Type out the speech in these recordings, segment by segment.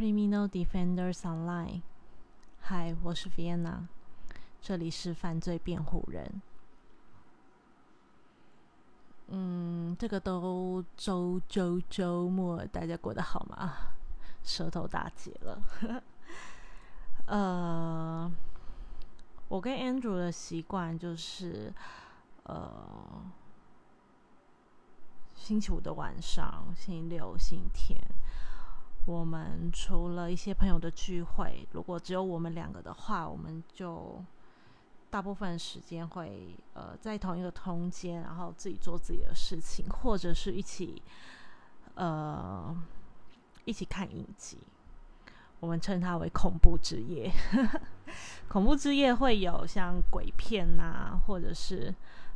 Criminal Defenders Online。嗨，我是 Vienna，这里是犯罪辩护人。嗯，这个都周周周末，大家过得好吗？舌头打结了。呃，我跟 Andrew 的习惯就是，呃，星期五的晚上，星期六、星期天，我们除了一些朋友的聚会，如果只有我们两个的话，我们就。大部分时间会呃在同一个空间，然后自己做自己的事情，或者是一起呃一起看影集。我们称它为恐怖之夜。恐怖之夜会有像鬼片啊，或者是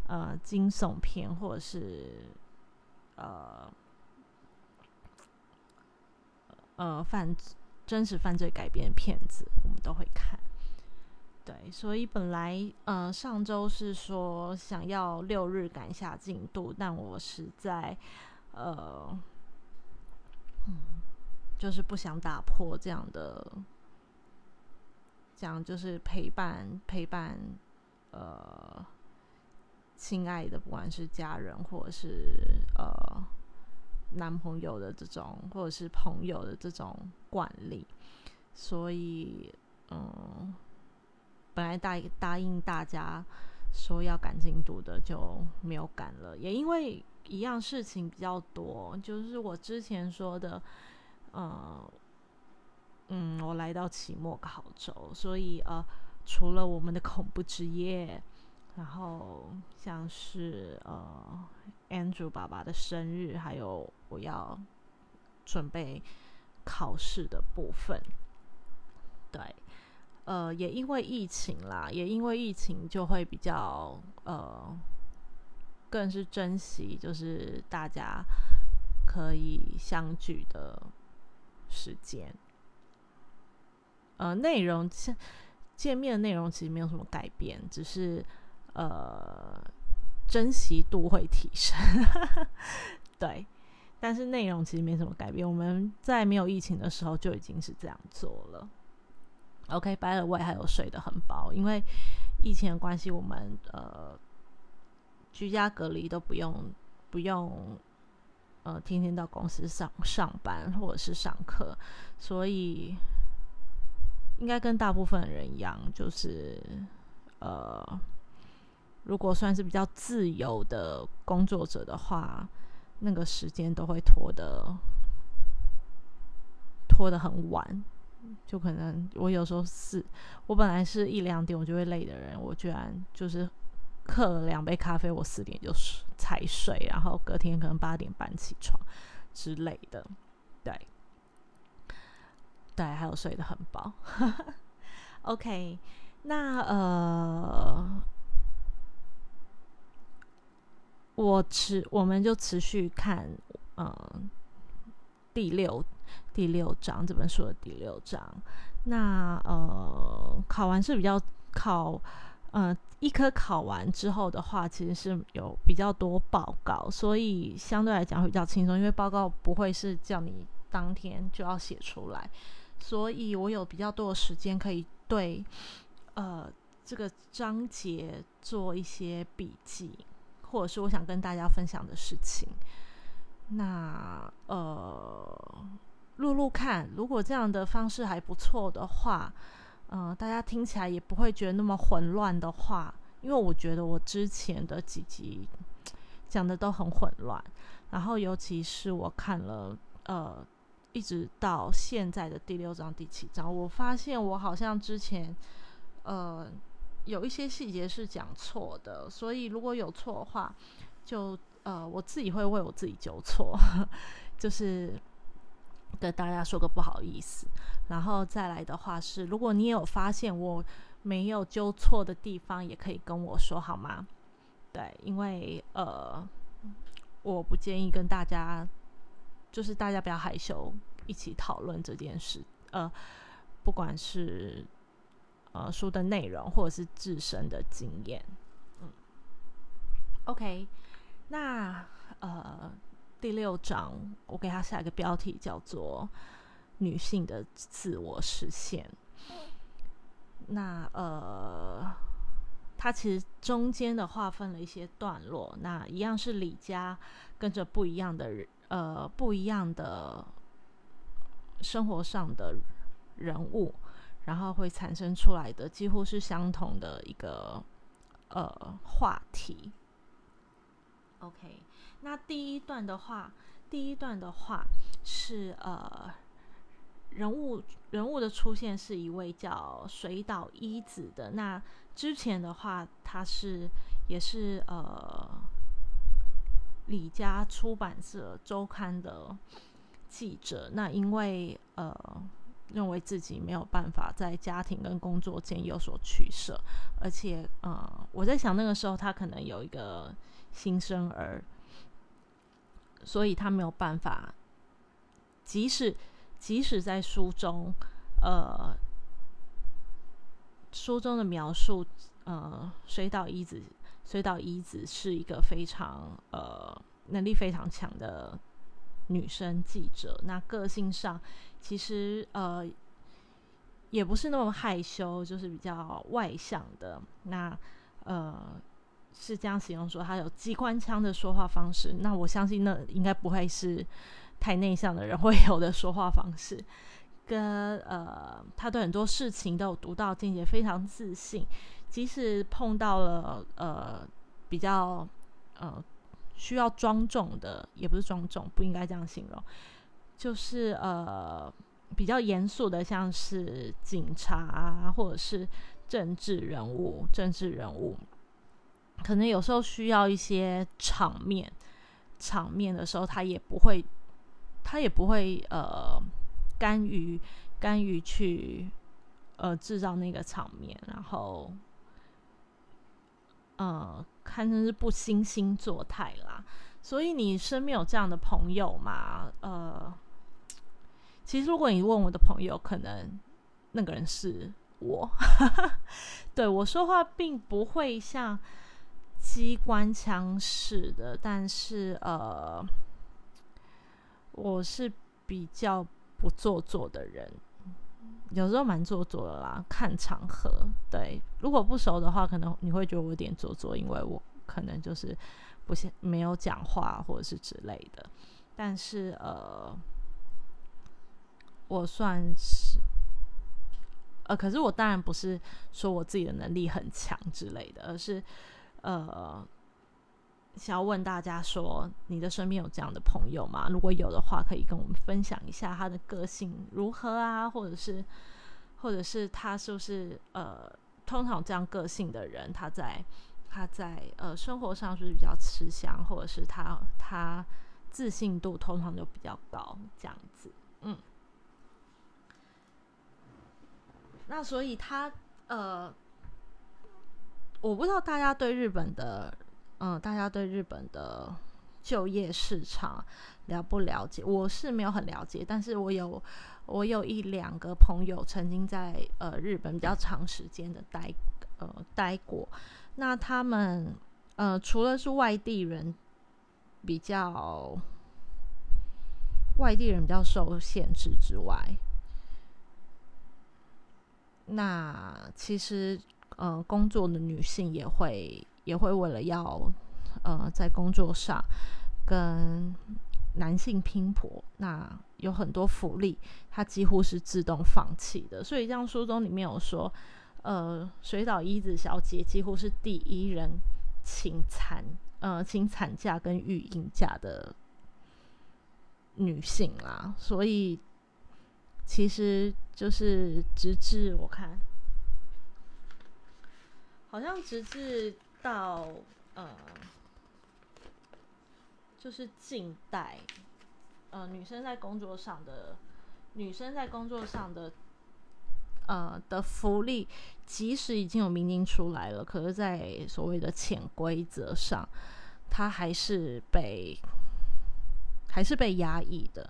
呃惊悚片，或者是呃呃犯真实犯罪改编的片子，我们都会看。对，所以本来呃上周是说想要六日赶下进度，但我实在呃嗯就是不想打破这样的，这样就是陪伴陪伴呃亲爱的，不管是家人或者是呃男朋友的这种，或者是朋友的这种惯例，所以嗯。本来答答应大家说要赶进度的就没有赶了，也因为一样事情比较多，就是我之前说的，嗯，嗯，我来到期末考周，所以呃，除了我们的恐怖之夜，然后像是呃，Andrew 爸爸的生日，还有我要准备考试的部分，对。呃，也因为疫情啦，也因为疫情就会比较呃，更是珍惜就是大家可以相聚的时间。呃，内容见见面内容其实没有什么改变，只是呃珍惜度会提升。对，但是内容其实没什么改变。我们在没有疫情的时候就已经是这样做了。OK，白了胃还有睡得很饱，因为疫情的关系，我们呃居家隔离都不用不用呃天天到公司上上班或者是上课，所以应该跟大部分人一样，就是呃如果算是比较自由的工作者的话，那个时间都会拖得拖得很晚。就可能我有时候是，我本来是一两点我就会累的人，我居然就是喝了两杯咖啡，我四点就才睡，然后隔天可能八点半起床之类的，对，对，还有睡得很饱。OK，那呃，我持我们就持续看，嗯，第六。第六章这本书的第六章，那呃考完是比较考，呃一科考完之后的话，其实是有比较多报告，所以相对来讲会比较轻松，因为报告不会是叫你当天就要写出来，所以我有比较多的时间可以对呃这个章节做一些笔记，或者是我想跟大家分享的事情，那呃。录录看，如果这样的方式还不错的话，嗯，大家听起来也不会觉得那么混乱的话，因为我觉得我之前的几集讲的都很混乱，然后尤其是我看了呃，一直到现在的第六章、第七章，我发现我好像之前呃有一些细节是讲错的，所以如果有错的话，就呃我自己会为我自己纠错，就是。跟大家说个不好意思，然后再来的话是，如果你有发现我没有纠错的地方，也可以跟我说好吗？对，因为呃，我不建议跟大家，就是大家不要害羞，一起讨论这件事。呃，不管是呃书的内容，或者是自身的经验，嗯，OK，那呃。第六章，我给他下一个标题叫做女性的自我实现。那呃，它其实中间的划分了一些段落，那一样是李家跟着不一样的人，呃，不一样的生活上的人物，然后会产生出来的几乎是相同的一个呃话题。OK，那第一段的话，第一段的话是呃。人物人物的出现是一位叫水岛一子的。那之前的话，他是也是呃李家出版社周刊的记者。那因为呃认为自己没有办法在家庭跟工作间有所取舍，而且呃我在想那个时候他可能有一个新生儿，所以他没有办法，即使。即使在书中，呃，书中的描述，呃，水岛一子，水岛一子是一个非常呃能力非常强的女生记者。那个性上其实呃也不是那么害羞，就是比较外向的。那呃是这样形容说，他有机关枪的说话方式。那我相信那应该不会是。太内向的人会有的说话方式，跟呃，他对很多事情都有独到见解，非常自信。即使碰到了呃比较呃需要庄重的，也不是庄重，不应该这样形容，就是呃比较严肃的，像是警察或者是政治人物，政治人物可能有时候需要一些场面，场面的时候，他也不会。他也不会呃甘于甘于去呃制造那个场面，然后呃堪称是不惺惺作态啦。所以你身边有这样的朋友吗？呃，其实如果你问我的朋友，可能那个人是我。对我说话并不会像机关枪似的，但是呃。我是比较不做作的人，有时候蛮做作的啦。看场合，对，如果不熟的话，可能你会觉得我有点做作，因为我可能就是不先没有讲话或者是之类的。但是呃，我算是呃，可是我当然不是说我自己的能力很强之类的，而是呃。想要问大家说，你的身边有这样的朋友吗？如果有的话，可以跟我们分享一下他的个性如何啊，或者是，或者是他是不是呃，通常这样个性的人，他在他在呃生活上是不是比较吃香，或者是他他自信度通常就比较高这样子，嗯。那所以他呃，我不知道大家对日本的。嗯，大家对日本的就业市场了不了解？我是没有很了解，但是我有我有一两个朋友曾经在呃日本比较长时间的待呃待过。那他们呃除了是外地人比较外地人比较受限制之外，那其实呃工作的女性也会。也会为了要，呃，在工作上跟男性拼搏，那有很多福利，她几乎是自动放弃的。所以，像书中里面有说，呃，水岛一子小姐几乎是第一人请产，呃，请产假跟育婴假的女性啦。所以，其实就是直至我看，好像直至。到呃，就是近代，呃，女生在工作上的，女生在工作上的，呃的福利，即使已经有明令出来了，可是，在所谓的潜规则上，它还是被，还是被压抑的。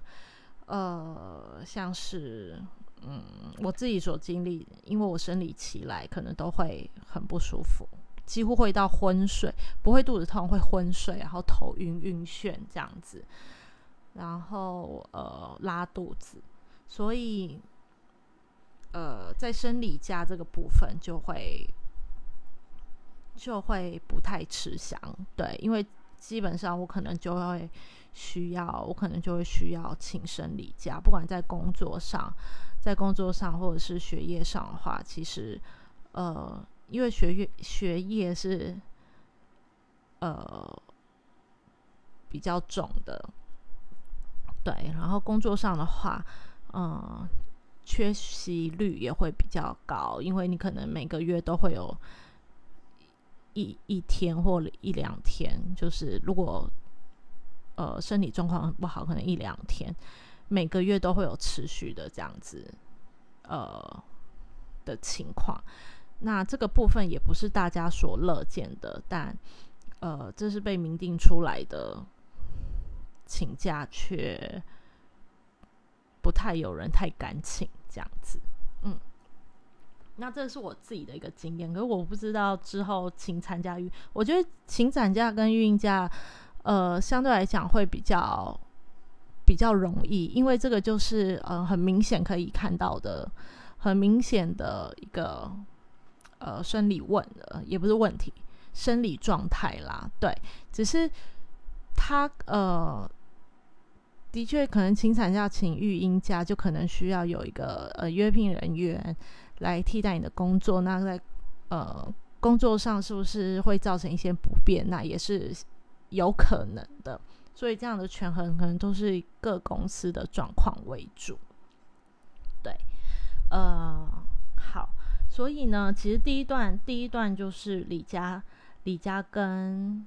呃，像是，嗯，我自己所经历，因为我生理期来，可能都会很不舒服。几乎会到昏睡，不会肚子痛，会昏睡，然后头晕晕眩这样子，然后呃拉肚子，所以，呃，在生理假这个部分就会就会不太吃香，对，因为基本上我可能就会需要，我可能就会需要请生理假，不管在工作上，在工作上或者是学业上的话，其实，呃，因为学业学业是，呃，比较重的。对，然后工作上的话，嗯，缺席率也会比较高，因为你可能每个月都会有一一天或一两天，就是如果呃身体状况很不好，可能一两天，每个月都会有持续的这样子呃的情况。那这个部分也不是大家所乐见的，但呃，这是被明定出来的。请假却不太有人太敢请这样子，嗯，那这是我自己的一个经验，可是我不知道之后请产假育，我觉得请产假跟孕假，呃，相对来讲会比较比较容易，因为这个就是呃很明显可以看到的，很明显的一个呃生理问的，也不是问题，生理状态啦，对，只是他呃。的确，可能请产假、请育婴假，就可能需要有一个呃约聘人员来替代你的工作。那在呃工作上是不是会造成一些不便？那也是有可能的。所以这样的权衡可能都是各公司的状况为主。对，呃，好。所以呢，其实第一段第一段就是李家李家跟。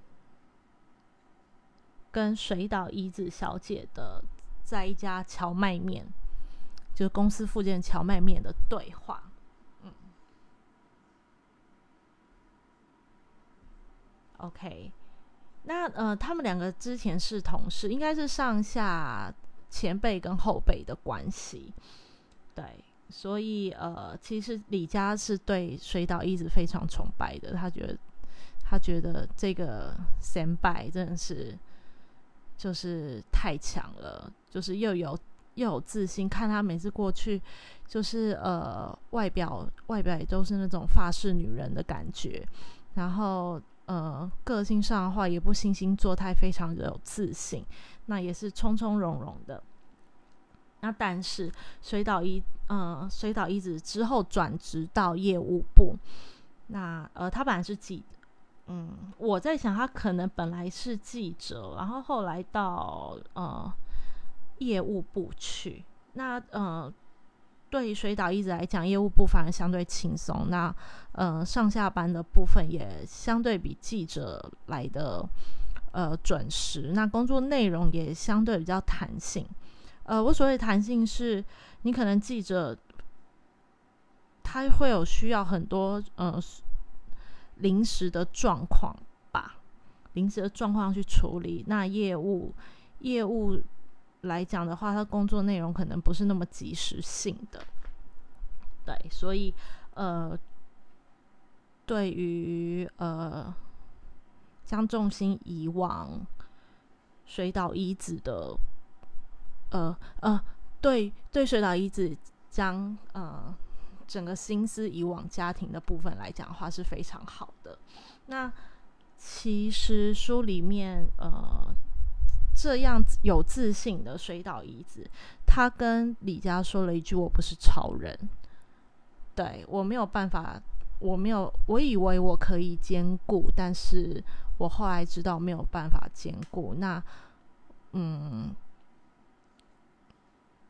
跟水岛一子小姐的在一家荞麦面，就是公司附近荞麦面的对话。嗯，OK，那呃，他们两个之前是同事，应该是上下前辈跟后辈的关系。对，所以呃，其实李佳是对水岛一直非常崇拜的，他觉得他觉得这个先拜真的是。就是太强了，就是又有又有自信。看他每次过去，就是呃，外表外表也都是那种法式女人的感觉。然后呃，个性上的话也不惺惺作态，非常的有自信。那也是从从容容的。那但是水岛一嗯，水岛一子之后转职到业务部。那呃，他本来是记。嗯，我在想，他可能本来是记者，然后后来到呃业务部去。那呃，对于水岛一直来讲，业务部反而相对轻松。那呃，上下班的部分也相对比记者来的呃准时。那工作内容也相对比较弹性。呃，我所谓弹性是，你可能记者他会有需要很多呃。临时的状况吧，临时的状况去处理。那业务业务来讲的话，他工作内容可能不是那么及时性的，对，所以呃，对于呃将重心移往水岛一子的，呃呃，对对水岛一子将呃。整个心思移往家庭的部分来讲的话是非常好的。那其实书里面，呃，这样有自信的水岛一子，他跟李佳说了一句：“我不是超人，对我没有办法，我没有，我以为我可以兼顾，但是我后来知道没有办法兼顾。那，嗯。”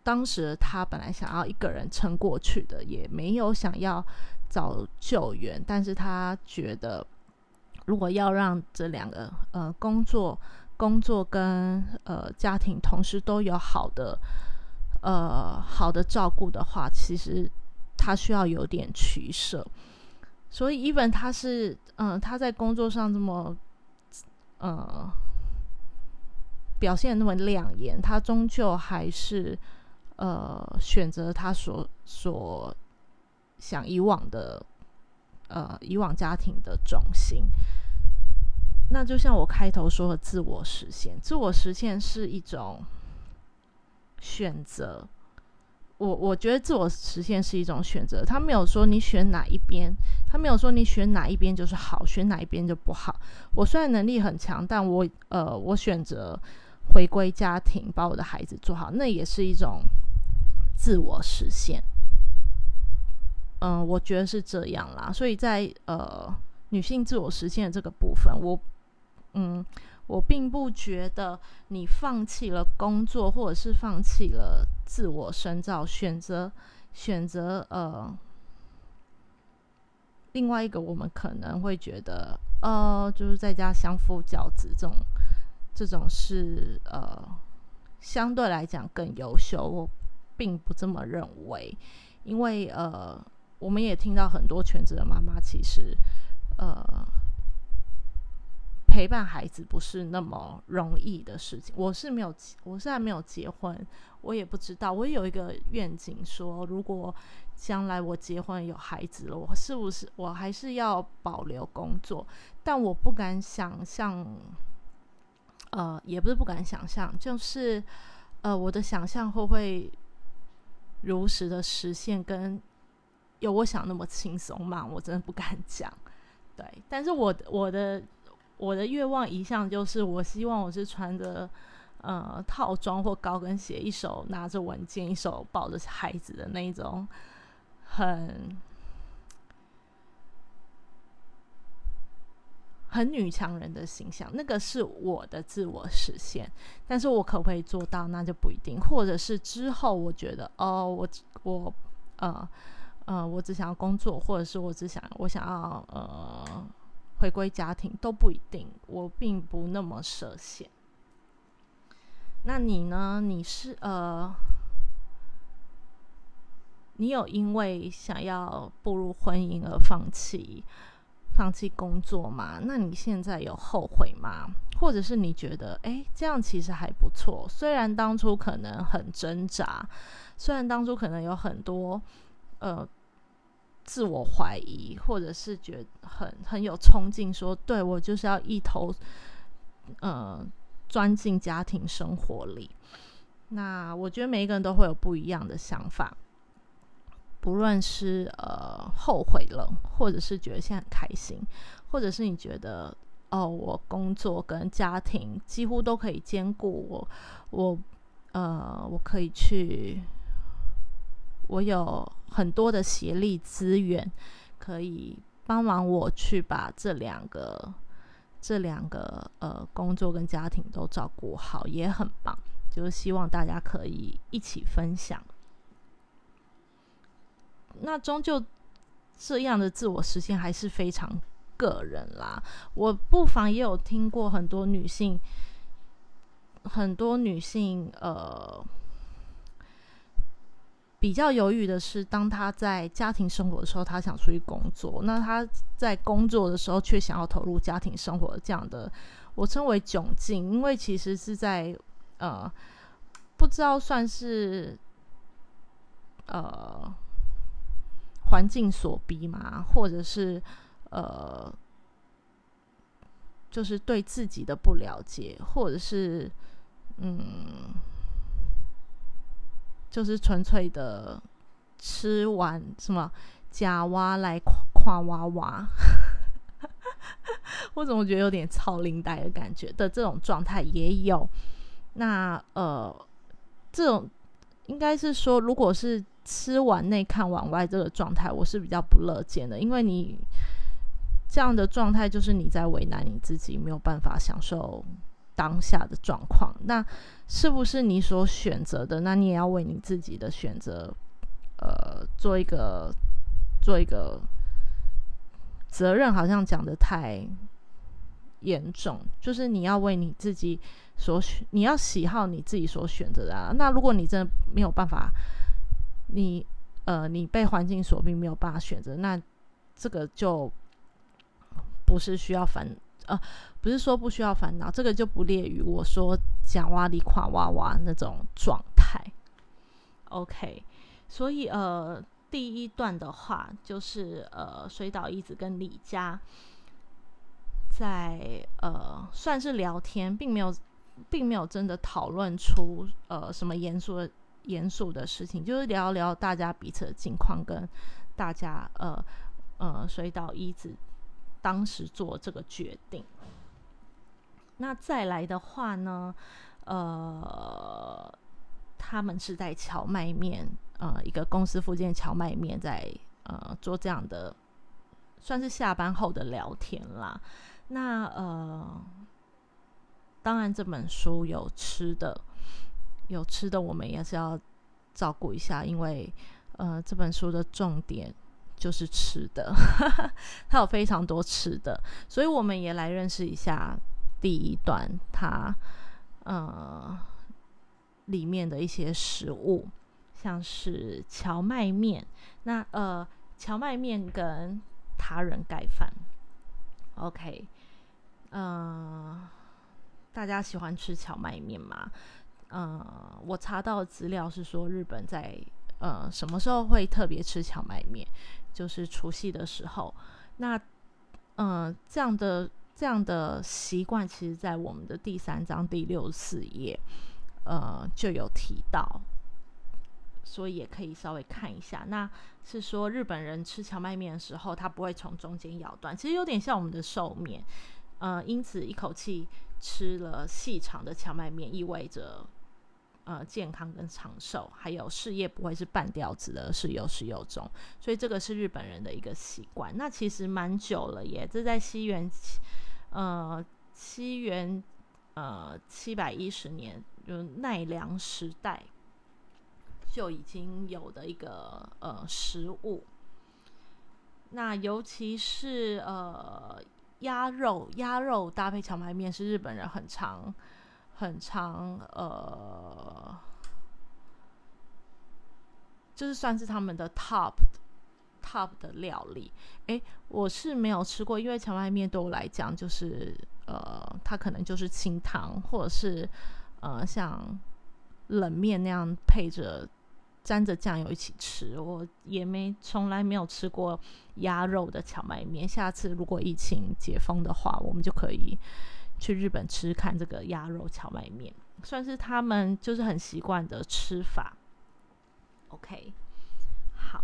当时他本来想要一个人撑过去的，也没有想要找救援。但是他觉得，如果要让这两个呃工作、工作跟呃家庭同时都有好的呃好的照顾的话，其实他需要有点取舍。所以，even 他是嗯他在工作上这么呃表现那么亮眼，他终究还是。呃，选择他所所想以往的，呃，以往家庭的重心。那就像我开头说的，自我实现，自我实现是一种选择。我我觉得自我实现是一种选择，他没有说你选哪一边，他没有说你选哪一边就是好，选哪一边就不好。我虽然能力很强，但我呃，我选择回归家庭，把我的孩子做好，那也是一种自我实现。嗯，我觉得是这样啦。所以在呃女性自我实现的这个部分，我嗯。我并不觉得你放弃了工作，或者是放弃了自我深造，选择选择呃，另外一个我们可能会觉得呃，就是在家相夫教子这种这种是呃相对来讲更优秀，我并不这么认为，因为呃，我们也听到很多全职的妈妈其实呃。陪伴孩子不是那么容易的事情。我是没有，我现在没有结婚，我也不知道。我有一个愿景，说如果将来我结婚有孩子了，我是不是我还是要保留工作？但我不敢想象，呃，也不是不敢想象，就是呃，我的想象会不会如实的实现？跟有我想那么轻松吗？我真的不敢讲。对，但是我我的。我的愿望一向就是，我希望我是穿着呃套装或高跟鞋，一手拿着文件，一手抱着孩子的那一种很很女强人的形象。那个是我的自我实现，但是我可不可以做到，那就不一定。或者是之后我觉得，哦，我我呃呃，我只想要工作，或者是我只想我想要呃。回归家庭都不一定，我并不那么设限。那你呢？你是呃，你有因为想要步入婚姻而放弃放弃工作吗？那你现在有后悔吗？或者是你觉得，哎，这样其实还不错？虽然当初可能很挣扎，虽然当初可能有很多呃。自我怀疑，或者是觉得很很有冲劲，说对我就是要一头，呃，钻进家庭生活里。那我觉得每一个人都会有不一样的想法，不论是呃后悔了，或者是觉得现在很开心，或者是你觉得哦，我工作跟家庭几乎都可以兼顾，我我呃我可以去。我有很多的协力资源，可以帮忙我去把这两个、这两个呃工作跟家庭都照顾好，也很棒。就是希望大家可以一起分享。那终究这样的自我实现还是非常个人啦。我不妨也有听过很多女性，很多女性呃。比较犹豫的是，当他在家庭生活的时候，他想出去工作；那他在工作的时候，却想要投入家庭生活，这样的我称为窘境。因为其实是在呃，不知道算是呃环境所逼嘛，或者是呃，就是对自己的不了解，或者是嗯。就是纯粹的吃完什么假蛙来夸娃娃，我怎么觉得有点超龄带的感觉的这种状态也有。那呃，这种应该是说，如果是吃完内看往外这个状态，我是比较不乐见的，因为你这样的状态就是你在为难你自己，没有办法享受。当下的状况，那是不是你所选择的？那你也要为你自己的选择，呃，做一个做一个责任。好像讲的太严重，就是你要为你自己所选，你要喜好你自己所选择的。啊。那如果你真的没有办法，你呃，你被环境所逼没有办法选择，那这个就不是需要烦。呃，不是说不需要烦恼，这个就不列于我说讲哇里垮哇哇那种状态。OK，所以呃，第一段的话就是呃，水岛一子跟李佳在呃算是聊天，并没有并没有真的讨论出呃什么严肃的严肃的事情，就是聊聊大家彼此的近况，跟大家呃呃水岛一子当时做这个决定。那再来的话呢，呃，他们是在荞麦面，呃，一个公司附近荞麦面，在呃做这样的，算是下班后的聊天啦。那呃，当然这本书有吃的。有吃的，我们也是要照顾一下，因为呃，这本书的重点就是吃的，它有非常多吃的，所以我们也来认识一下第一段它呃里面的一些食物，像是荞麦面，那呃荞麦面跟他人盖饭，OK，嗯，大家喜欢吃荞麦面吗？呃，我查到资料是说，日本在呃什么时候会特别吃荞麦面，就是除夕的时候。那嗯，这样的这样的习惯，其实在我们的第三章第六十四页，呃就有提到，所以也可以稍微看一下。那是说日本人吃荞麦面的时候，他不会从中间咬断，其实有点像我们的寿面。呃，因此一口气吃了细长的荞麦面，意味着。呃，健康跟长寿，还有事业不会是半吊子的，是有始有终，所以这个是日本人的一个习惯。那其实蛮久了，耶，这在西元，呃，西元呃七百一十年，就奈良时代就已经有的一个呃食物。那尤其是呃鸭肉，鸭肉搭配荞麦面是日本人很常。很长，呃，就是算是他们的 top top 的料理。诶，我是没有吃过，因为荞麦面对我来讲，就是呃，它可能就是清汤，或者是呃，像冷面那样配着沾着酱油一起吃。我也没从来没有吃过鸭肉的荞麦面。下次如果疫情解封的话，我们就可以。去日本吃看这个鸭肉荞麦面，算是他们就是很习惯的吃法。OK，好，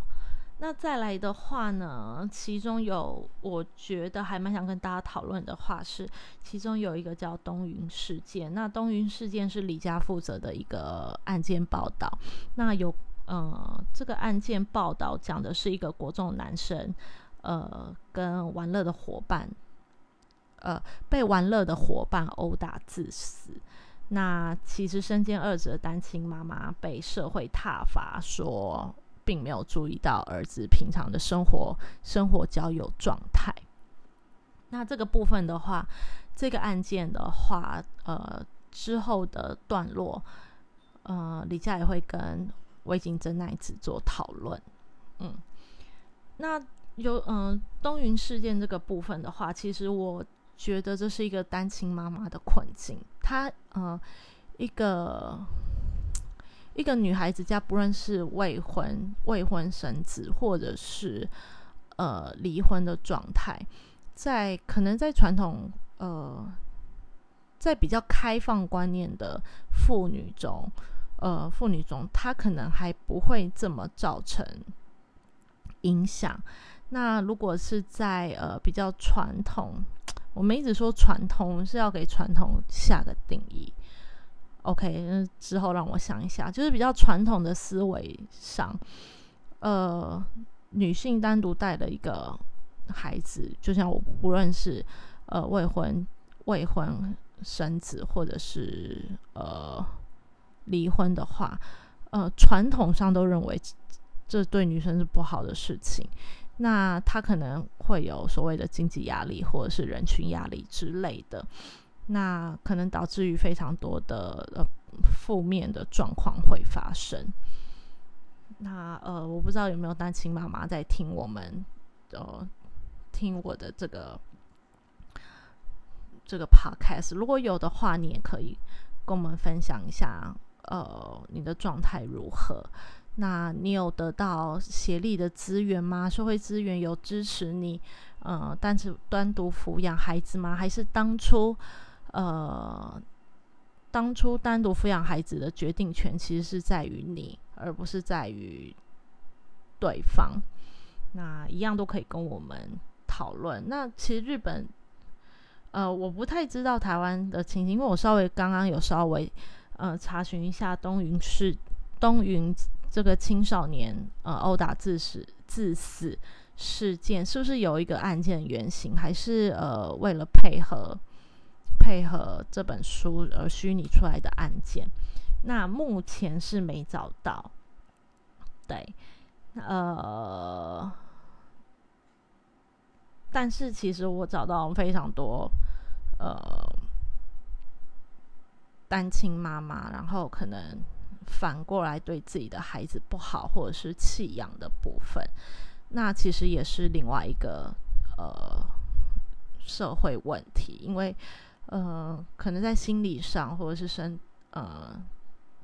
那再来的话呢，其中有我觉得还蛮想跟大家讨论的话是，其中有一个叫东云事件。那东云事件是李家负责的一个案件报道。那有呃，这个案件报道讲的是一个国中男生，呃，跟玩乐的伙伴。呃，被玩乐的伙伴殴打致死。那其实身兼二职的单亲妈妈被社会挞伐，说并没有注意到儿子平常的生活、生活交友状态。那这个部分的话，这个案件的话，呃，之后的段落，呃，李佳也会跟魏景真奈子做讨论。嗯，那有嗯东云事件这个部分的话，其实我。觉得这是一个单亲妈妈的困境。她呃，一个一个女孩子家，不论是未婚未婚生子，或者是呃离婚的状态，在可能在传统呃，在比较开放观念的妇女中，呃妇女中，她可能还不会这么造成影响。那如果是在呃比较传统。我们一直说传统是要给传统下个定义，OK？之后让我想一下，就是比较传统的思维上，呃，女性单独带了一个孩子，就像我不论是呃未婚未婚生子，或者是呃离婚的话，呃，传统上都认为这对女生是不好的事情。那他可能会有所谓的经济压力，或者是人群压力之类的，那可能导致于非常多的呃负面的状况会发生。那呃，我不知道有没有单亲妈妈在听我们呃听我的这个这个 podcast，如果有的话，你也可以跟我们分享一下，呃，你的状态如何。那你有得到协力的资源吗？社会资源有支持你，呃，单是单独抚养孩子吗？还是当初，呃，当初单独抚养孩子的决定权其实是在于你，而不是在于对方。那一样都可以跟我们讨论。那其实日本，呃，我不太知道台湾的情形，因为我稍微刚刚有稍微呃查询一下东云市东云这个青少年呃殴打致死致死事件，是不是有一个案件原型，还是呃为了配合？配合这本书而虚拟出来的案件，那目前是没找到。对，呃，但是其实我找到非常多呃单亲妈妈，然后可能反过来对自己的孩子不好，或者是弃养的部分，那其实也是另外一个呃社会问题，因为。呃，可能在心理上或者是生呃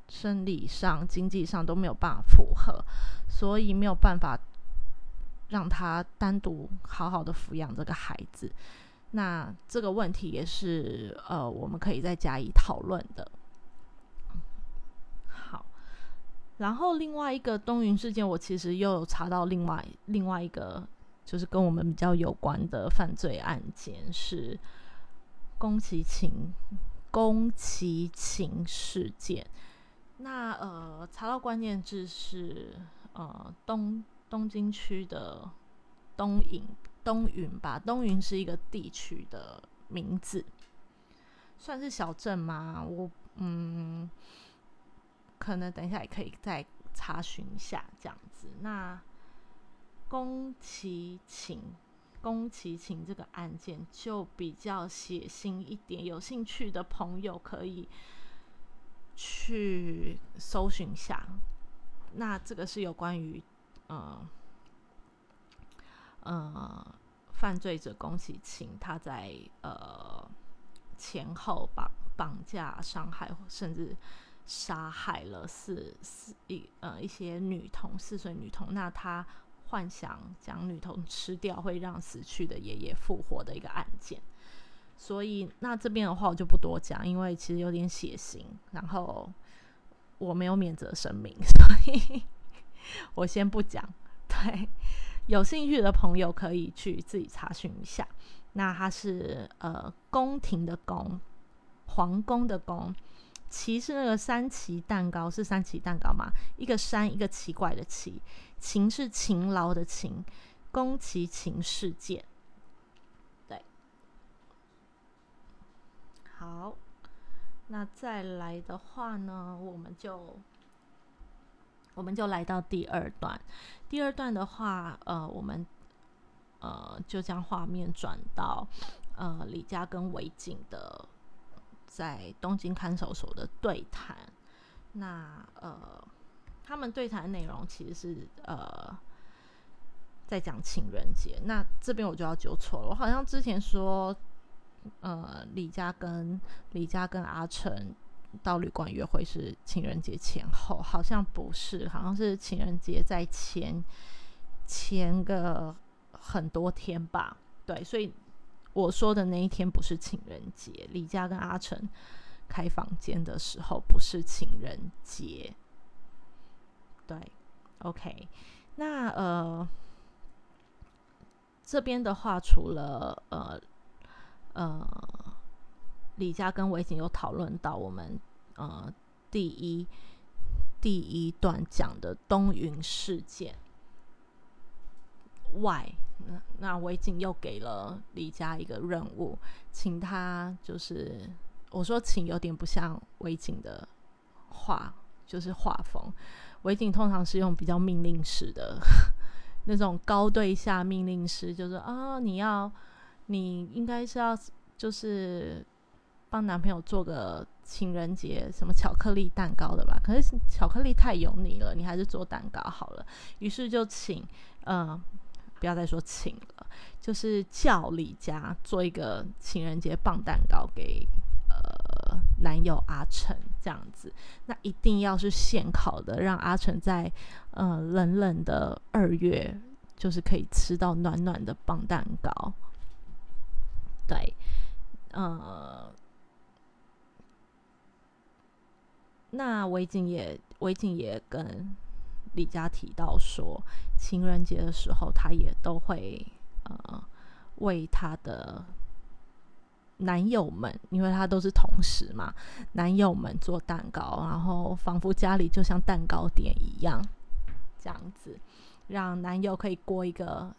生理上、经济上都没有办法符合，所以没有办法让他单独好好的抚养这个孩子。那这个问题也是呃，我们可以再加以讨论的。好，然后另外一个东云事件，我其实又有查到另外另外一个，就是跟我们比较有关的犯罪案件是。宫崎勤，宫崎勤事件。那呃，查到关键字是呃东东京区的东影东云吧，东云是一个地区的名字，算是小镇吗？我嗯，可能等一下也可以再查询一下这样子。那宫崎勤。宫崎勤这个案件就比较血腥一点，有兴趣的朋友可以去搜寻下。那这个是有关于呃呃犯罪者宫崎勤他在呃前后绑绑架、伤害甚至杀害了四四一呃一些女童四岁女童，那他。幻想将女童吃掉会让死去的爷爷复活的一个案件，所以那这边的话我就不多讲，因为其实有点血腥，然后我没有免责声明，所以我先不讲。对，有兴趣的朋友可以去自己查询一下。那它是呃宫廷的宫，皇宫的宫。奇是那个三奇蛋糕，是三奇蛋糕吗？一个山，一个奇怪的奇。勤是勤劳的勤。宫崎勤事件。对，好，那再来的话呢，我们就我们就来到第二段。第二段的话，呃，我们呃就将画面转到呃李家跟韦景的。在东京看守所的对谈，那呃，他们对谈的内容其实是呃，在讲情人节。那这边我就要纠错了，我好像之前说，呃，李佳跟李佳跟阿成到旅馆约会是情人节前后，好像不是，好像是情人节在前前个很多天吧。对，所以。我说的那一天不是情人节，李佳跟阿成开房间的时候不是情人节。对，OK，那呃，这边的话，除了呃呃，李佳跟维景有讨论到我们呃第一第一段讲的东云事件外。那那韦景又给了李佳一个任务，请他就是我说请有点不像维景的画，就是画风。维景通常是用比较命令式的 那种高对下命令式，就是啊，你要你应该是要就是帮男朋友做个情人节什么巧克力蛋糕的吧？可是巧克力太油腻了，你还是做蛋糕好了。于是就请嗯。不要再说请了，就是叫李佳做一个情人节棒蛋糕给呃男友阿成这样子，那一定要是现烤的，让阿成在呃冷冷的二月就是可以吃到暖暖的棒蛋糕。对，呃，那维景也维景也跟李佳提到说，情人节的时候，他也都会呃为他的男友们，因为他都是同时嘛，男友们做蛋糕，然后仿佛家里就像蛋糕店一样，这样子，让男友可以过一个，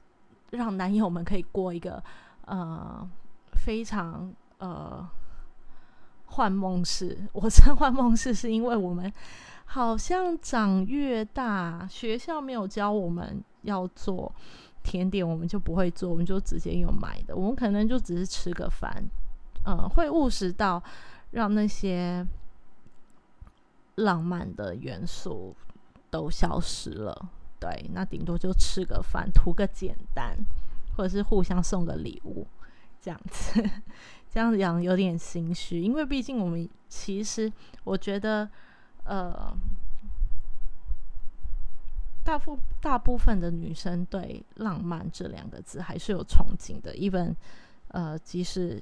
让男友们可以过一个呃非常呃。幻梦式，我称幻梦式是因为我们好像长越大，学校没有教我们要做甜点，我们就不会做，我们就直接用买的。我们可能就只是吃个饭，嗯，会务实到让那些浪漫的元素都消失了。对，那顶多就吃个饭，图个简单，或者是互相送个礼物，这样子。这样子讲有点心虚，因为毕竟我们其实我觉得，呃，大部大部分的女生对浪漫这两个字还是有憧憬的。even 呃，即使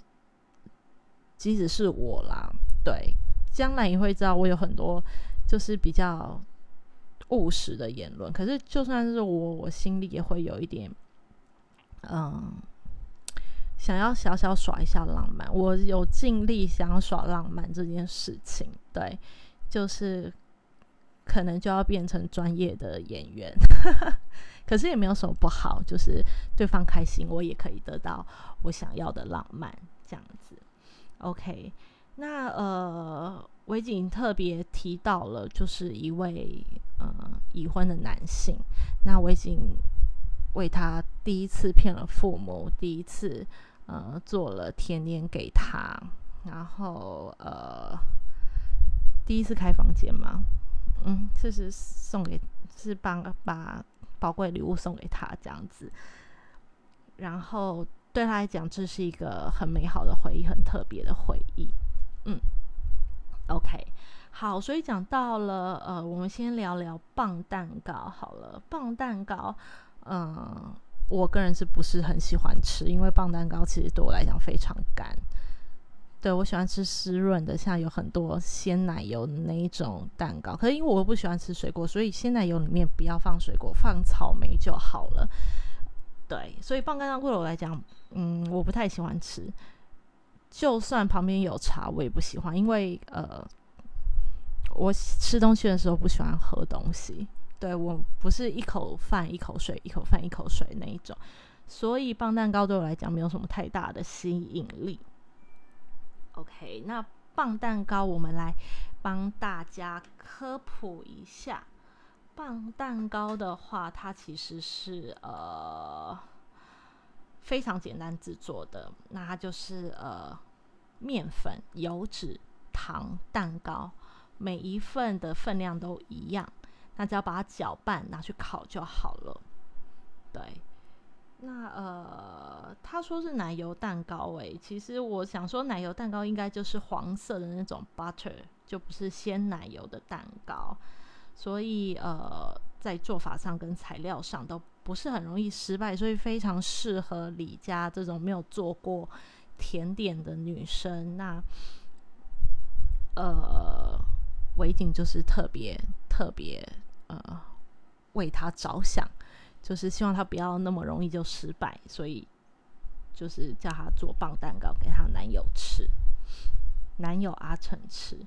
即使是我啦，对，将来也会知道我有很多就是比较务实的言论。可是就算是我，我心里也会有一点，嗯。想要小小耍一下浪漫，我有尽力想要耍浪漫这件事情，对，就是可能就要变成专业的演员，可是也没有什么不好，就是对方开心，我也可以得到我想要的浪漫，这样子。OK，那呃，维景特别提到了，就是一位呃已婚的男性，那维景为他第一次骗了父母，第一次。呃，做了甜点给他，然后呃，第一次开房间嘛，嗯，就是送给，是帮把宝贵礼物送给他这样子，然后对他来讲，这是一个很美好的回忆，很特别的回忆，嗯，OK，好，所以讲到了，呃，我们先聊聊棒蛋糕好了，棒蛋糕，嗯。我个人是不是很喜欢吃？因为棒蛋糕其实对我来讲非常干。对我喜欢吃湿润的，像有很多鲜奶油的那一种蛋糕。可是因为我不喜欢吃水果，所以鲜奶油里面不要放水果，放草莓就好了。对，所以棒蛋糕对我来讲，嗯，我不太喜欢吃。就算旁边有茶，我也不喜欢，因为呃，我吃东西的时候不喜欢喝东西。对我不是一口饭一口水，一口饭一口水那一种，所以棒蛋糕对我来讲没有什么太大的吸引力。OK，那棒蛋糕我们来帮大家科普一下。棒蛋糕的话，它其实是呃非常简单制作的，那它就是呃面粉、油脂、糖、蛋糕，每一份的分量都一样。那只要把它搅拌，拿去烤就好了。对，那呃，他说是奶油蛋糕，诶，其实我想说奶油蛋糕应该就是黄色的那种 butter，就不是鲜奶油的蛋糕。所以呃，在做法上跟材料上都不是很容易失败，所以非常适合李家这种没有做过甜点的女生。那呃，围巾就是特别特别。呃，为他着想，就是希望他不要那么容易就失败，所以就是叫他做棒蛋糕给他男友吃，男友阿成吃。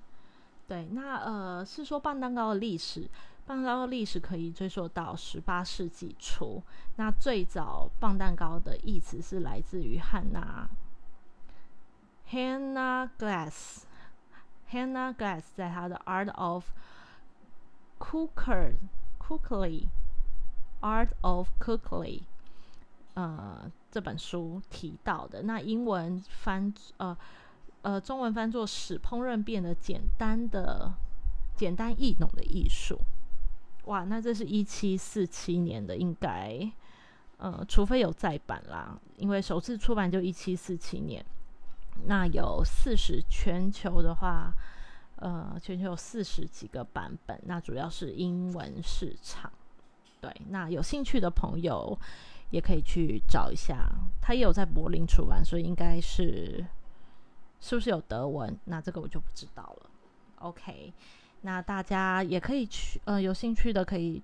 对，那呃是说棒蛋糕的历史，棒蛋糕的历史可以追溯到十八世纪初。那最早棒蛋糕的意思是来自于汉娜 Hannah Glass，Hannah Glass 在他的 Art of Cooker, Cookly, Art of Cookly，呃，这本书提到的，那英文翻呃呃中文翻作使烹饪变得简单的、简单易懂的艺术。哇，那这是一七四七年的，应该呃，除非有再版啦，因为首次出版就一七四七年。那有四十全球的话。呃，全球有四十几个版本，那主要是英文市场。对，那有兴趣的朋友也可以去找一下，他也有在柏林出版，所以应该是是不是有德文？那这个我就不知道了。OK，那大家也可以去，呃，有兴趣的可以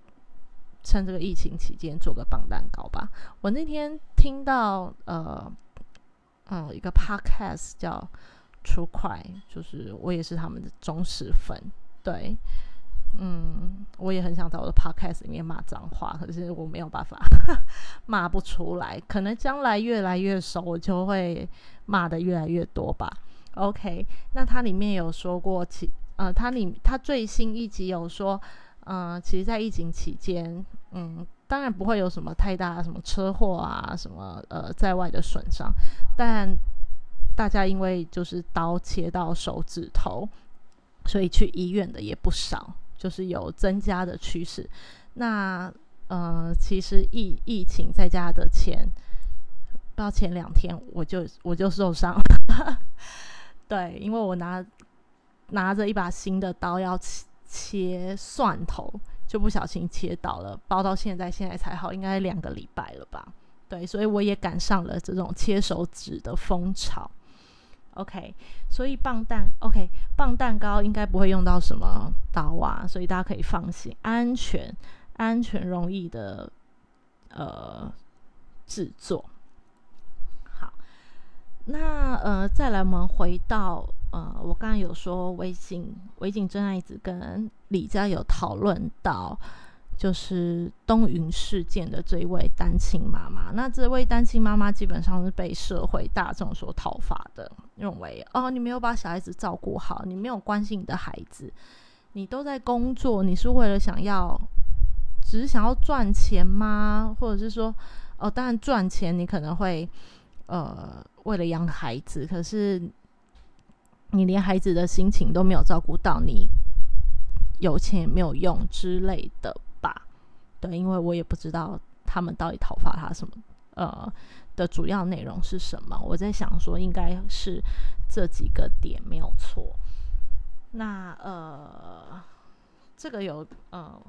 趁这个疫情期间做个棒蛋糕吧。我那天听到，呃，嗯，一个 podcast 叫出快就是我也是他们的忠实粉，对。嗯，我也很想在我的 podcast 里面骂脏话，可是我没有办法 骂不出来。可能将来越来越熟，我就会骂的越来越多吧。OK，那它里面有说过，其呃，它里它最新一集有说，嗯，其实，在疫情期间，嗯，当然不会有什么太大什么车祸啊，什么呃在外的损伤，但大家因为就是刀切到手指头，所以去医院的也不少。就是有增加的趋势。那呃，其实疫疫情在家的前，不知道前两天我就我就受伤了。对，因为我拿拿着一把新的刀要切切蒜头，就不小心切倒了，包到现在现在才好，应该两个礼拜了吧？对，所以我也赶上了这种切手指的风潮。OK，所以棒蛋 OK，棒蛋糕应该不会用到什么刀啊，所以大家可以放心，安全、安全、容易的呃制作。好，那呃再来，我们回到呃，我刚刚有说微信，微信真爱子跟李佳有讨论到。就是东云事件的这一位单亲妈妈，那这位单亲妈妈基本上是被社会大众所讨伐的，认为哦，你没有把小孩子照顾好，你没有关心你的孩子，你都在工作，你是为了想要，只是想要赚钱吗？或者是说，哦，当然赚钱，你可能会呃为了养孩子，可是你连孩子的心情都没有照顾到，你有钱也没有用之类的。因为我也不知道他们到底讨伐他什么，呃，的主要内容是什么。我在想说，应该是这几个点没有错。那呃，这个有呃，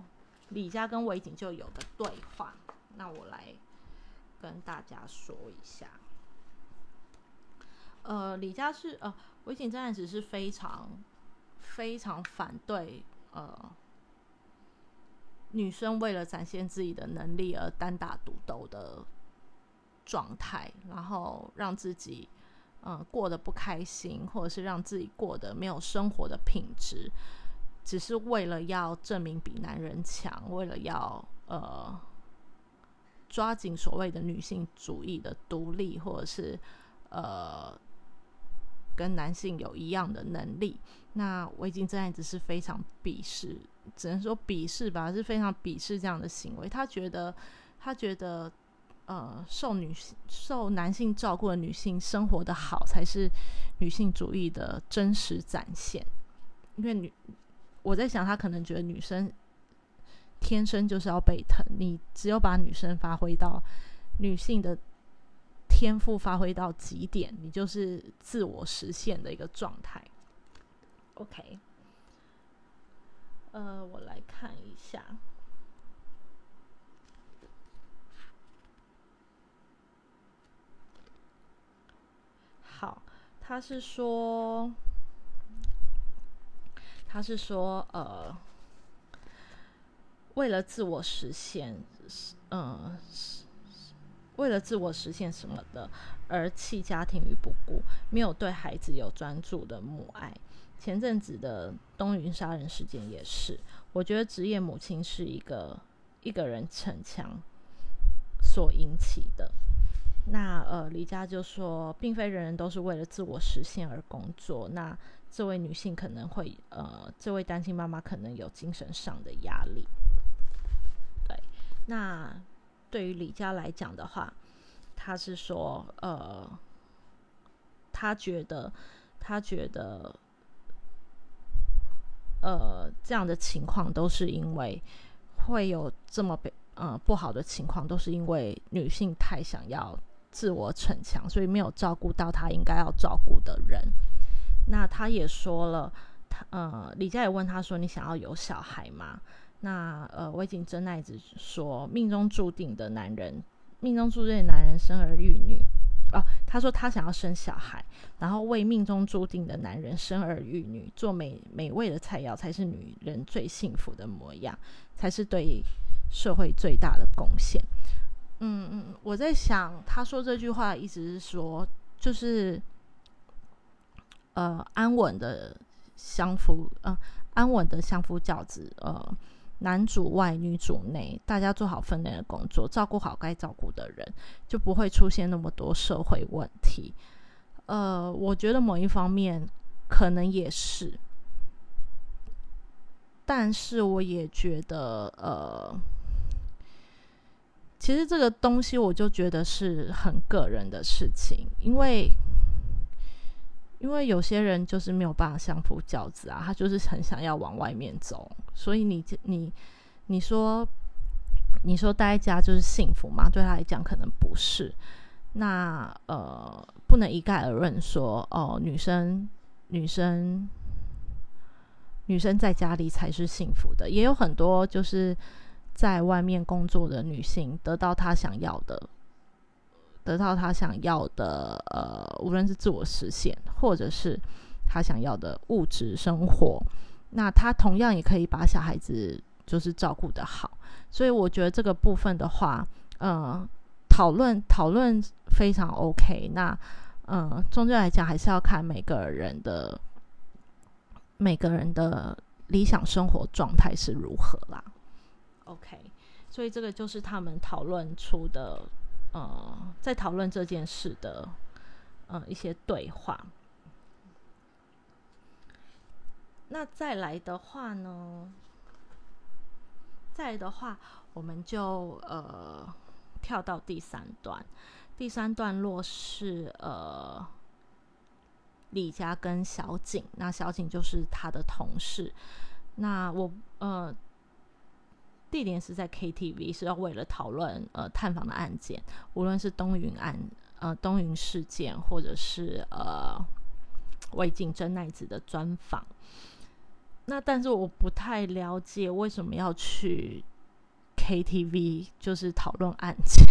李家跟韦景就有个对话，那我来跟大家说一下。呃，李家是呃，韦景这案子是非常非常反对呃。女生为了展现自己的能力而单打独斗的状态，然后让自己嗯过得不开心，或者是让自己过得没有生活的品质，只是为了要证明比男人强，为了要呃抓紧所谓的女性主义的独立，或者是呃。跟男性有一样的能力，那围巾真爱只是非常鄙视，只能说鄙视吧，是非常鄙视这样的行为。他觉得，他觉得，呃，受女性、受男性照顾的女性生活的好，才是女性主义的真实展现。因为女，我在想，他可能觉得女生天生就是要被疼，你只有把女生发挥到女性的。天赋发挥到极点，你就是自我实现的一个状态。OK，呃，我来看一下。好，他是说，他是说，呃，为了自我实现，嗯。为了自我实现什么的而弃家庭于不顾，没有对孩子有专注的母爱。前阵子的东云杀人事件也是，我觉得职业母亲是一个一个人逞强所引起的。那呃，李佳就说，并非人人都是为了自我实现而工作。那这位女性可能会呃，这位单亲妈妈可能有精神上的压力。对，那。对于李佳来讲的话，他是说，呃，他觉得，他觉得，呃，这样的情况都是因为会有这么被，呃，不好的情况，都是因为女性太想要自我逞强，所以没有照顾到她应该要照顾的人。那他也说了，他，呃，李佳也问他说：“你想要有小孩吗？”那呃，魏景真奈子说，命中注定的男人，命中注定的男人生儿育女，哦，他说他想要生小孩，然后为命中注定的男人生儿育女，做美美味的菜肴才是女人最幸福的模样，才是对社会最大的贡献。嗯嗯，我在想，他说这句话的意思是说，就是呃，安稳的相夫，呃，安稳的相夫教子，呃。男主外女主内，大家做好分内的工作，照顾好该照顾的人，就不会出现那么多社会问题。呃，我觉得某一方面可能也是，但是我也觉得，呃，其实这个东西我就觉得是很个人的事情，因为。因为有些人就是没有办法相夫教子啊，他就是很想要往外面走，所以你你你说你说待在家就是幸福吗？对他来讲可能不是。那呃，不能一概而论说哦，女生女生女生在家里才是幸福的，也有很多就是在外面工作的女性得到她想要的。得到他想要的，呃，无论是自我实现，或者是他想要的物质生活，那他同样也可以把小孩子就是照顾得好。所以我觉得这个部分的话，嗯，讨论讨论非常 OK。那嗯，终究来讲，还是要看每个人的每个人的理想生活状态是如何啦。OK，所以这个就是他们讨论出的。呃，在讨论这件事的呃一些对话。那再来的话呢？再来的话，我们就呃跳到第三段。第三段落是呃李佳跟小景，那小景就是他的同事。那我呃。地点是在 KTV，是要为了讨论呃探访的案件，无论是东云案、呃东云事件，或者是呃魏晋真奈子的专访。那但是我不太了解为什么要去 KTV，就是讨论案件。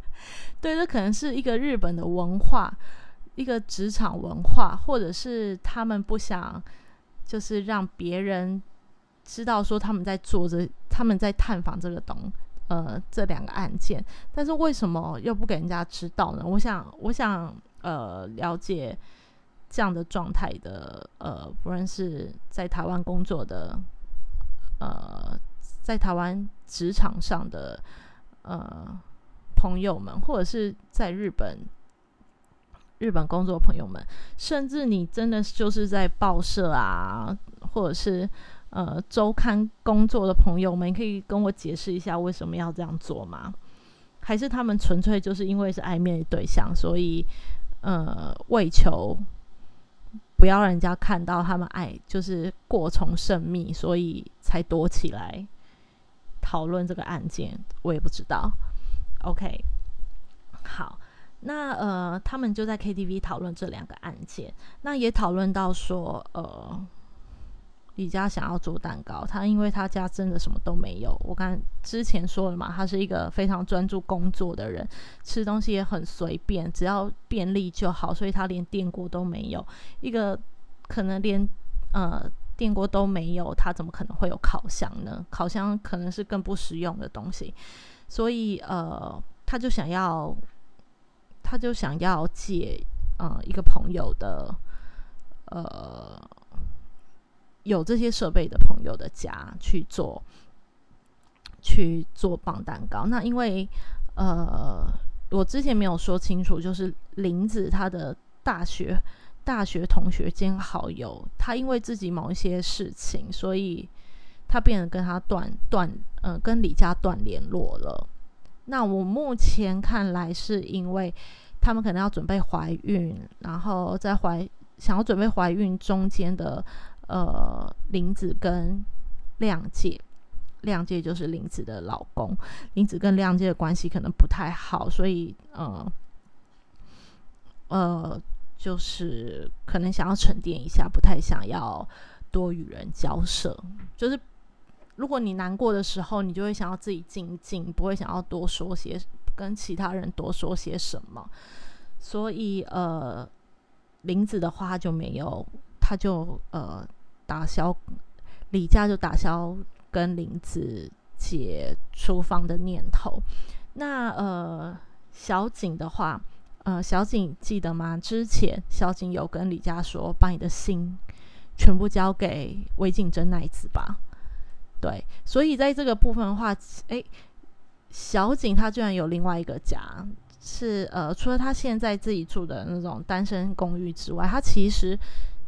对，这可能是一个日本的文化，一个职场文化，或者是他们不想就是让别人。知道说他们在做这，他们在探访这个东，呃，这两个案件，但是为什么又不给人家知道呢？我想，我想，呃，了解这样的状态的，呃，不论是在台湾工作的，呃，在台湾职场上的，呃，朋友们，或者是在日本日本工作朋友们，甚至你真的就是在报社啊，或者是。呃，周刊工作的朋友们，可以跟我解释一下为什么要这样做吗？还是他们纯粹就是因为是暧昧对象，所以呃，为求不要让人家看到他们爱，就是过从甚密，所以才躲起来讨论这个案件？我也不知道。OK，好，那呃，他们就在 KTV 讨论这两个案件，那也讨论到说，呃。李家想要做蛋糕，他因为他家真的什么都没有。我刚之前说了嘛，他是一个非常专注工作的人，吃东西也很随便，只要便利就好，所以他连电锅都没有。一个可能连呃电锅都没有，他怎么可能会有烤箱呢？烤箱可能是更不实用的东西，所以呃，他就想要，他就想要借呃一个朋友的呃。有这些设备的朋友的家去做去做棒蛋糕。那因为呃，我之前没有说清楚，就是林子他的大学大学同学兼好友，他因为自己某一些事情，所以他变得跟他断断呃跟李家断联络了。那我目前看来是因为他们可能要准备怀孕，然后在怀想要准备怀孕中间的。呃，林子跟亮介，亮介就是林子的老公。林子跟亮介的关系可能不太好，所以呃呃，就是可能想要沉淀一下，不太想要多与人交涉。就是如果你难过的时候，你就会想要自己静静，不会想要多说些跟其他人多说些什么。所以呃，林子的话就没有，他就呃打消李家就打消跟林子姐出房的念头。那呃，小景的话，呃，小景记得吗？之前小景有跟李家说，把你的心全部交给魏晋真奈子吧。对，所以在这个部分的话，诶，小景他居然有另外一个家，是呃，除了他现在自己住的那种单身公寓之外，他其实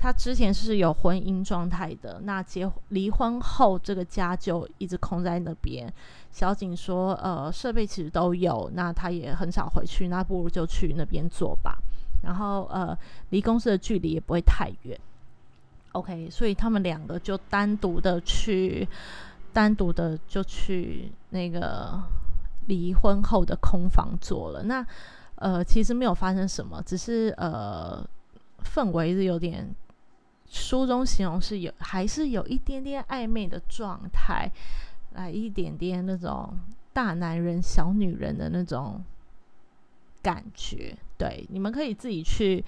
他之前是有婚姻状态的。那结离婚后，这个家就一直空在那边。小景说，呃，设备其实都有，那他也很少回去，那不如就去那边做吧。然后呃，离公司的距离也不会太远。OK，所以他们两个就单独的去，单独的就去那个离婚后的空房做了。那呃，其实没有发生什么，只是呃，氛围是有点，书中形容是有，还是有一点点暧昧的状态，来一点点那种大男人小女人的那种感觉。对，你们可以自己去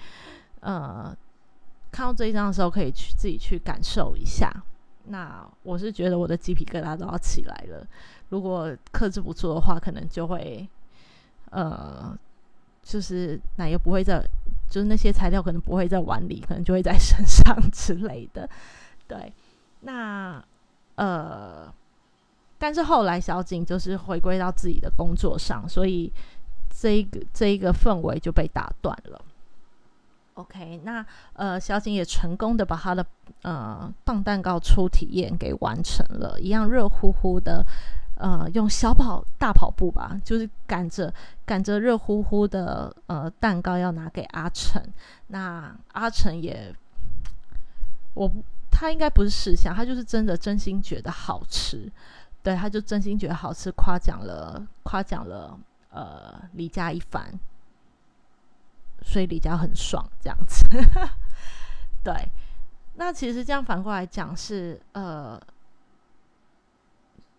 呃。看到这一张的时候，可以去自己去感受一下。那我是觉得我的鸡皮疙瘩都要起来了。如果克制不住的话，可能就会，呃，就是奶油不会在，就是那些材料可能不会在碗里，可能就会在 身上之类的。对，那呃，但是后来小景就是回归到自己的工作上，所以这一个这一个氛围就被打断了。OK，那呃，小景也成功的把他的呃棒蛋糕初体验给完成了，一样热乎乎的，呃，用小跑大跑步吧，就是赶着赶着热乎乎的呃蛋糕要拿给阿成。那阿成也，我他应该不是试想，他就是真的真心觉得好吃，对，他就真心觉得好吃，夸奖了夸奖了呃李家一番。所以李佳很爽，这样子。对，那其实这样反过来讲是，呃，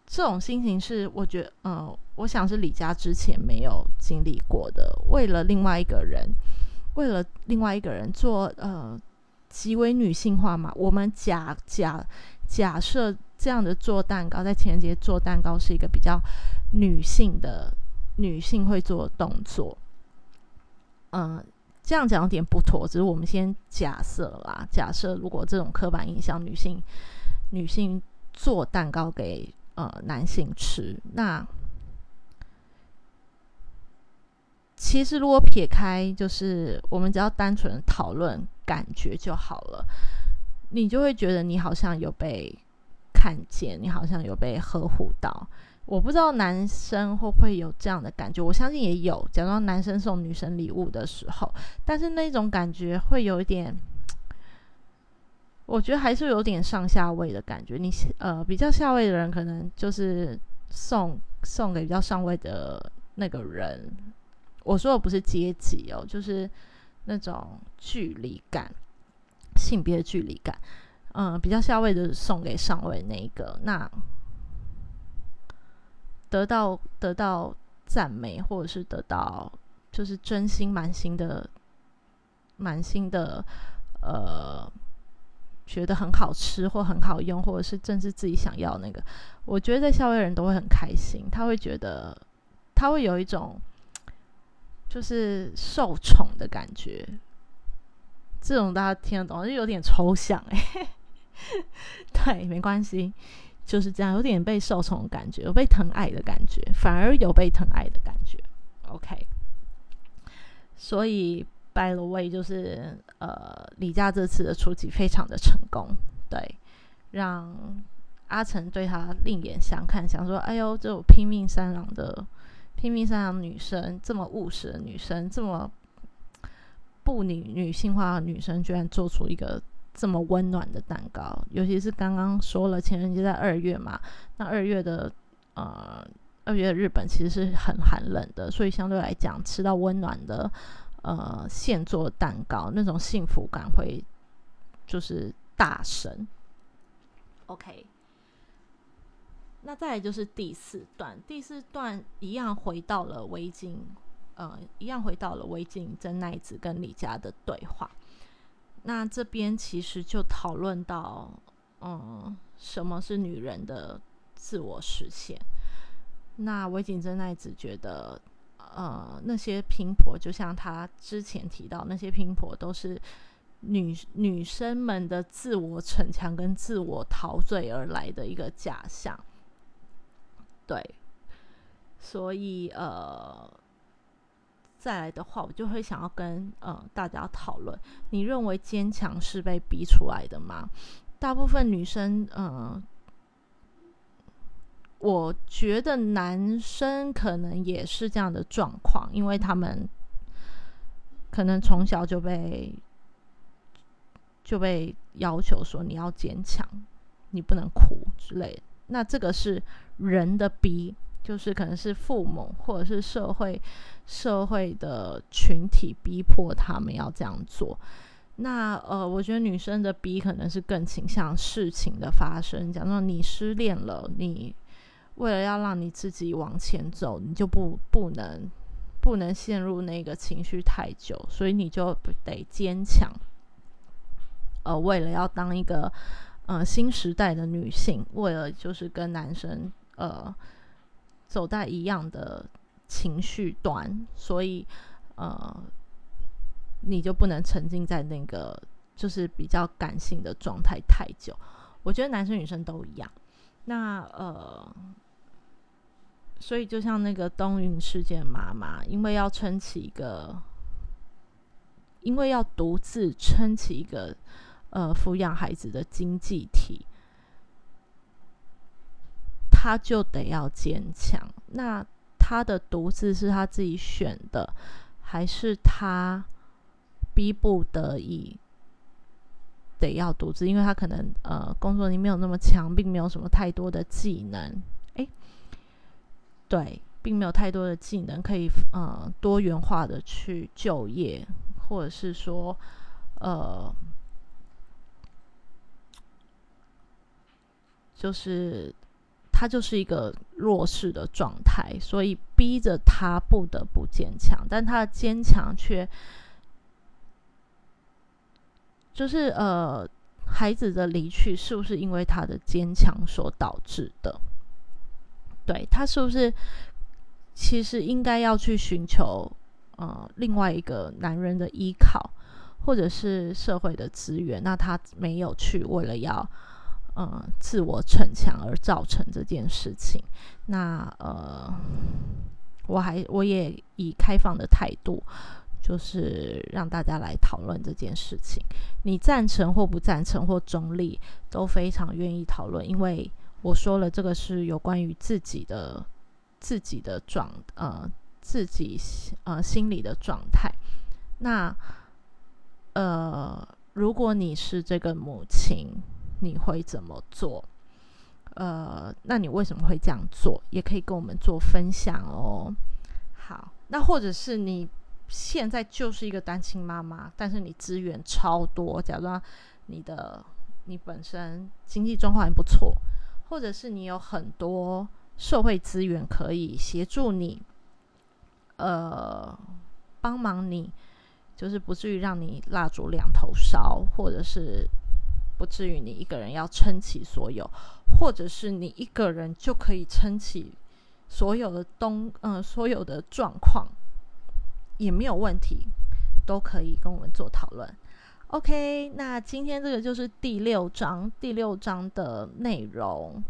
这种心情是我觉得，嗯，我想是李佳之前没有经历过的。为了另外一个人，为了另外一个人做，呃，极为女性化嘛。我们假假假设这样的做蛋糕，在情人节做蛋糕是一个比较女性的女性会做动作，嗯。这样讲有点不妥，只是我们先假设啦。假设如果这种刻板印象，女性女性做蛋糕给呃男性吃，那其实如果撇开，就是我们只要单纯讨论感觉就好了，你就会觉得你好像有被看见，你好像有被呵护到。我不知道男生会不会有这样的感觉，我相信也有。假装男生送女生礼物的时候，但是那种感觉会有一点，我觉得还是有点上下位的感觉。你呃比较下位的人，可能就是送送给比较上位的那个人。我说的不是阶级哦，就是那种距离感，性别距离感。嗯，比较下位的送给上位那一个，那。得到得到赞美，或者是得到就是真心满心的满心的呃，觉得很好吃或很好用，或者是正是自己想要那个，我觉得在校外人都会很开心，他会觉得他会有一种就是受宠的感觉，这种大家听得懂，就有点抽象哎，对，没关系。就是这样，有点被受宠的感觉，有被疼爱的感觉，反而有被疼爱的感觉。OK，所以 By the way，就是呃，李佳这次的出击非常的成功，对，让阿成对他另眼相看，想说：“哎呦，这种拼命三郎的拼命三郎女生，这么务实的女生，这么不女女性化的女生，居然做出一个。”这么温暖的蛋糕，尤其是刚刚说了情人节在二月嘛，那二月的呃二月的日本其实是很寒冷的，所以相对来讲吃到温暖的呃现做蛋糕，那种幸福感会就是大神。OK，那再来就是第四段，第四段一样回到了围巾呃，一样回到了维景真奈子跟李佳的对话。那这边其实就讨论到，嗯，什么是女人的自我实现？那维景真奈子觉得，呃，那些拼婆就像他之前提到，那些拼婆都是女女生们的自我逞强跟自我陶醉而来的一个假象。对，所以呃。再来的话，我就会想要跟呃大家讨论：你认为坚强是被逼出来的吗？大部分女生，嗯，我觉得男生可能也是这样的状况，因为他们可能从小就被就被要求说你要坚强，你不能哭之类。那这个是人的逼。就是可能是父母或者是社会社会的群体逼迫他们要这样做。那呃，我觉得女生的逼可能是更倾向事情的发生。假如你失恋了，你为了要让你自己往前走，你就不不能不能陷入那个情绪太久，所以你就得坚强。呃，为了要当一个呃新时代的女性，为了就是跟男生呃。走在一样的情绪端，所以呃，你就不能沉浸在那个就是比较感性的状态太久。我觉得男生女生都一样。那呃，所以就像那个东云事件妈妈，因为要撑起一个，因为要独自撑起一个呃抚养孩子的经济体。他就得要坚强。那他的独自是他自己选的，还是他逼不得已得要独自？因为他可能呃工作力没有那么强，并没有什么太多的技能。对，并没有太多的技能可以呃多元化的去就业，或者是说呃就是。他就是一个弱势的状态，所以逼着他不得不坚强，但他的坚强却就是呃，孩子的离去是不是因为他的坚强所导致的？对他是不是其实应该要去寻求呃另外一个男人的依靠，或者是社会的资源？那他没有去，为了要。嗯，自我逞强而造成这件事情，那呃，我还我也以开放的态度，就是让大家来讨论这件事情。你赞成或不赞成或中立，都非常愿意讨论，因为我说了，这个是有关于自己的自己的状呃自己呃心理的状态。那呃，如果你是这个母亲。你会怎么做？呃，那你为什么会这样做？也可以跟我们做分享哦。好，那或者是你现在就是一个单亲妈妈，但是你资源超多，假装你的你本身经济状况还不错，或者是你有很多社会资源可以协助你，呃，帮忙你，就是不至于让你蜡烛两头烧，或者是。不至于你一个人要撑起所有，或者是你一个人就可以撑起所有的东，嗯，所有的状况也没有问题，都可以跟我们做讨论。OK，那今天这个就是第六章，第六章的内容。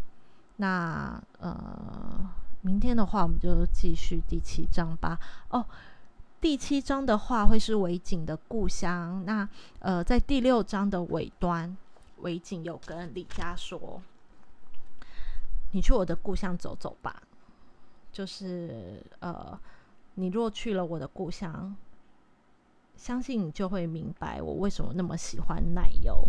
那呃，明天的话我们就继续第七章吧。哦，第七章的话会是维景的故乡。那呃，在第六章的尾端。维景有跟李佳说：“你去我的故乡走走吧，就是呃，你若去了我的故乡，相信你就会明白我为什么那么喜欢奶油。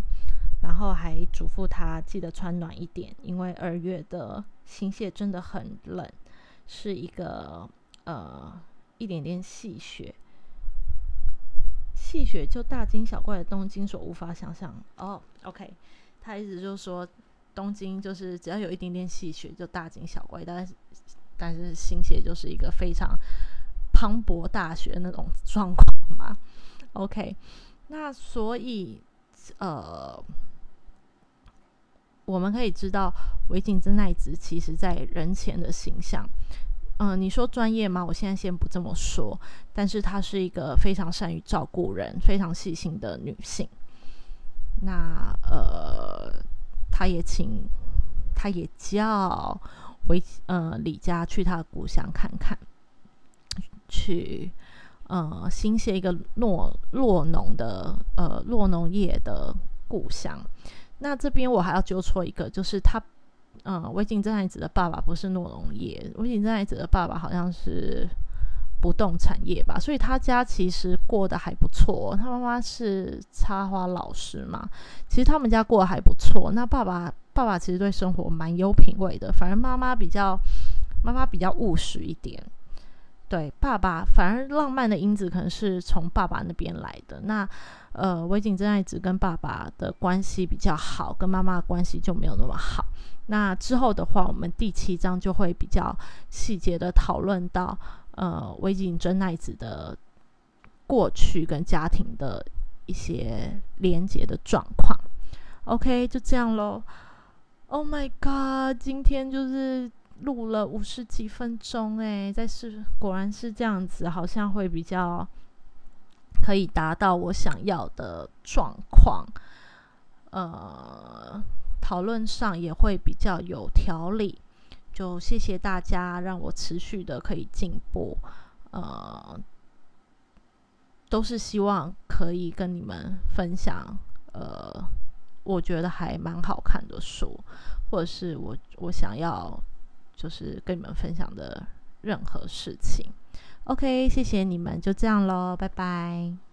然后还嘱咐他记得穿暖一点，因为二月的新蟹真的很冷，是一个呃一点点细雪。”细雪就大惊小怪的东京所无法想象哦。OK，他意思就是说，东京就是只要有一点点细雪就大惊小怪，但是但是新蟹就是一个非常磅礴大雪那种状况嘛。OK，那所以呃，我们可以知道维景真奈子其实在人前的形象。嗯，你说专业吗？我现在先不这么说，但是她是一个非常善于照顾人、非常细心的女性。那呃，她也请，她也叫维呃李家去她的故乡看看，去呃新写一个诺洛农的呃洛农业的故乡。那这边我还要纠错一个，就是他。嗯，维景真爱子的爸爸不是诺农业，维景真爱子的爸爸好像是不动产业吧，所以他家其实过得还不错。他妈妈是插花老师嘛，其实他们家过得还不错。那爸爸爸爸其实对生活蛮有品味的，反而妈妈比较妈妈比较务实一点。对，爸爸反而浪漫的因子可能是从爸爸那边来的。那呃，维景真爱子跟爸爸的关系比较好，跟妈妈的关系就没有那么好。那之后的话，我们第七章就会比较细节的讨论到，呃，维景真奈子的过去跟家庭的一些连接的状况。OK，就这样喽。Oh my god，今天就是录了五十几分钟诶，但是果然是这样子，好像会比较可以达到我想要的状况。呃。讨论上也会比较有条理，就谢谢大家让我持续的可以进步，呃，都是希望可以跟你们分享，呃，我觉得还蛮好看的书，或者是我我想要就是跟你们分享的任何事情。OK，谢谢你们，就这样喽，拜拜。